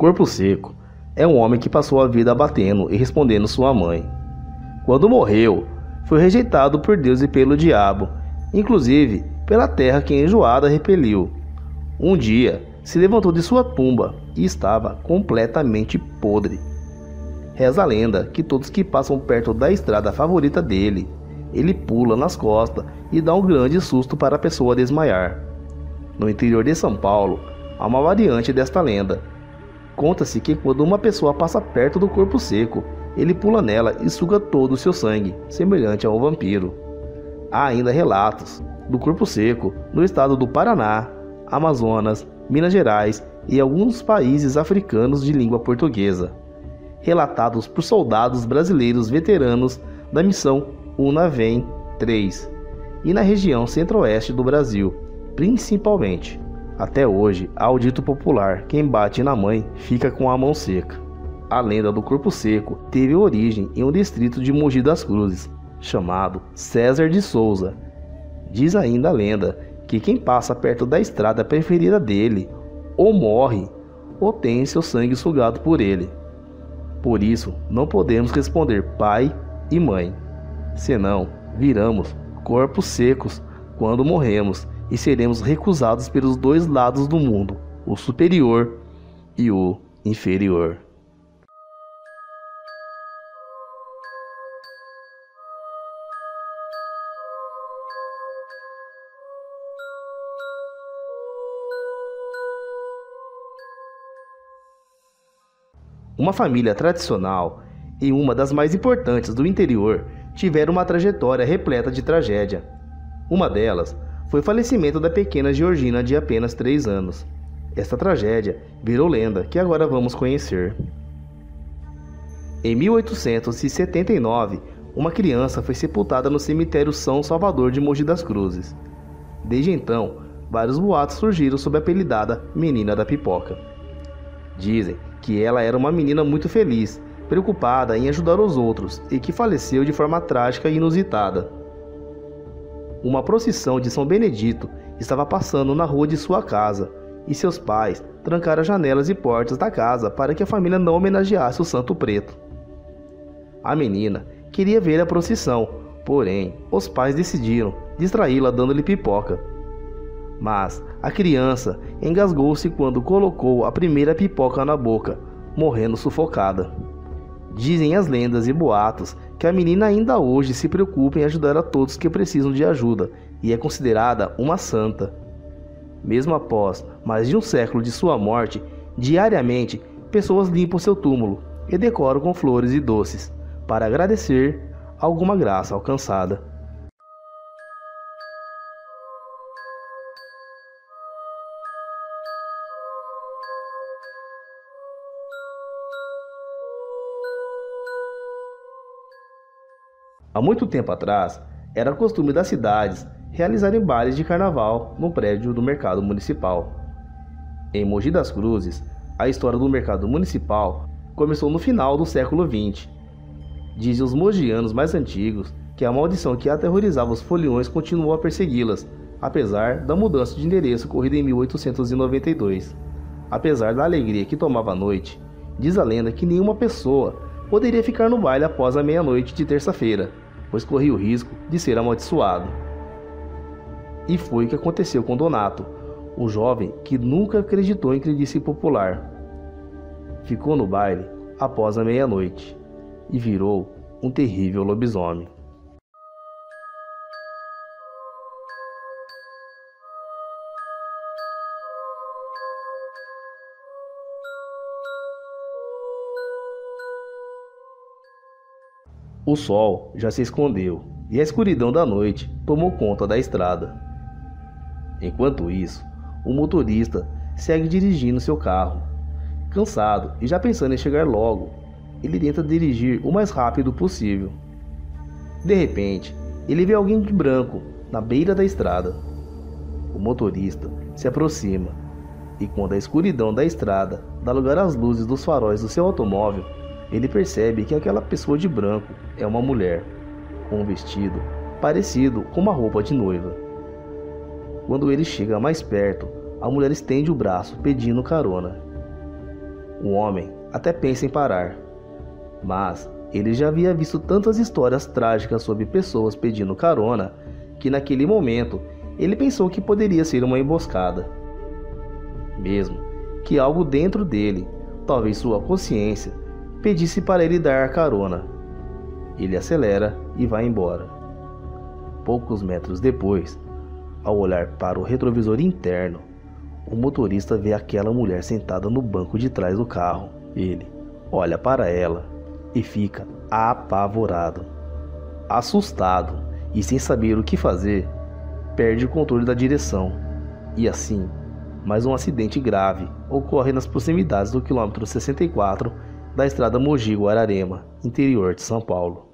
Corpo seco é um homem que passou a vida abatendo e respondendo sua mãe. Quando morreu, foi rejeitado por Deus e pelo diabo, inclusive pela terra que enjoada repeliu. Um dia se levantou de sua tumba e estava completamente podre. Reza a lenda que todos que passam perto da estrada favorita dele, ele pula nas costas e dá um grande susto para a pessoa desmaiar. No interior de São Paulo, há uma variante desta lenda. Conta-se que quando uma pessoa passa perto do corpo seco, ele pula nela e suga todo o seu sangue, semelhante a um vampiro. Há ainda relatos do corpo seco no estado do Paraná, Amazonas, Minas Gerais e alguns países africanos de língua portuguesa, relatados por soldados brasileiros veteranos da missão UNAVEM 3 e na região centro-oeste do Brasil, principalmente. Até hoje, há o dito popular: quem bate na mãe fica com a mão seca. A lenda do corpo seco teve origem em um distrito de Mogi das Cruzes, chamado César de Souza. Diz ainda a lenda que quem passa perto da estrada preferida dele ou morre ou tem seu sangue sugado por ele. Por isso, não podemos responder pai e mãe, senão viramos corpos secos quando morremos e seremos recusados pelos dois lados do mundo, o superior e o inferior. Uma família tradicional e uma das mais importantes do interior tiveram uma trajetória repleta de tragédia. Uma delas foi o falecimento da pequena Georgina de apenas 3 anos. Esta tragédia virou lenda que agora vamos conhecer. Em 1879, uma criança foi sepultada no cemitério São Salvador de Mogi das Cruzes. Desde então, vários boatos surgiram sob a apelidada Menina da Pipoca. Dizem que ela era uma menina muito feliz, preocupada em ajudar os outros e que faleceu de forma trágica e inusitada. Uma procissão de São Benedito estava passando na rua de sua casa e seus pais trancaram as janelas e portas da casa para que a família não homenageasse o Santo Preto. A menina queria ver a procissão, porém os pais decidiram distraí-la dando-lhe pipoca. Mas a criança engasgou-se quando colocou a primeira pipoca na boca, morrendo sufocada. Dizem as lendas e boatos que a menina ainda hoje se preocupa em ajudar a todos que precisam de ajuda e é considerada uma santa. Mesmo após mais de um século de sua morte, diariamente pessoas limpam seu túmulo e decoram com flores e doces para agradecer alguma graça alcançada. Há muito tempo atrás, era costume das cidades realizarem bailes de carnaval no prédio do mercado municipal. Em Mogi das Cruzes, a história do mercado municipal começou no final do século XX. Dizem os mogianos mais antigos que a maldição que aterrorizava os foliões continuou a persegui-las, apesar da mudança de endereço ocorrida em 1892. Apesar da alegria que tomava a noite, diz a lenda que nenhuma pessoa poderia ficar no baile após a meia-noite de terça-feira, pois corria o risco de ser amaldiçoado. E foi o que aconteceu com Donato, o jovem que nunca acreditou em crendice popular. Ficou no baile após a meia-noite e virou um terrível lobisomem. O sol já se escondeu e a escuridão da noite tomou conta da estrada. Enquanto isso, o motorista segue dirigindo seu carro. Cansado e já pensando em chegar logo, ele tenta dirigir o mais rápido possível. De repente, ele vê alguém de branco na beira da estrada. O motorista se aproxima e, quando a escuridão da estrada dá lugar às luzes dos faróis do seu automóvel, ele percebe que aquela pessoa de branco é uma mulher, com um vestido parecido com uma roupa de noiva. Quando ele chega mais perto, a mulher estende o braço pedindo carona. O homem até pensa em parar, mas ele já havia visto tantas histórias trágicas sobre pessoas pedindo carona que naquele momento ele pensou que poderia ser uma emboscada. Mesmo que algo dentro dele, talvez sua consciência, pedisse para ele dar a carona. Ele acelera e vai embora. Poucos metros depois, ao olhar para o retrovisor interno, o motorista vê aquela mulher sentada no banco de trás do carro. Ele olha para ela e fica apavorado. Assustado e sem saber o que fazer, perde o controle da direção. E assim, mais um acidente grave ocorre nas proximidades do quilômetro 64 da estrada Mogi-Guararema, interior de São Paulo.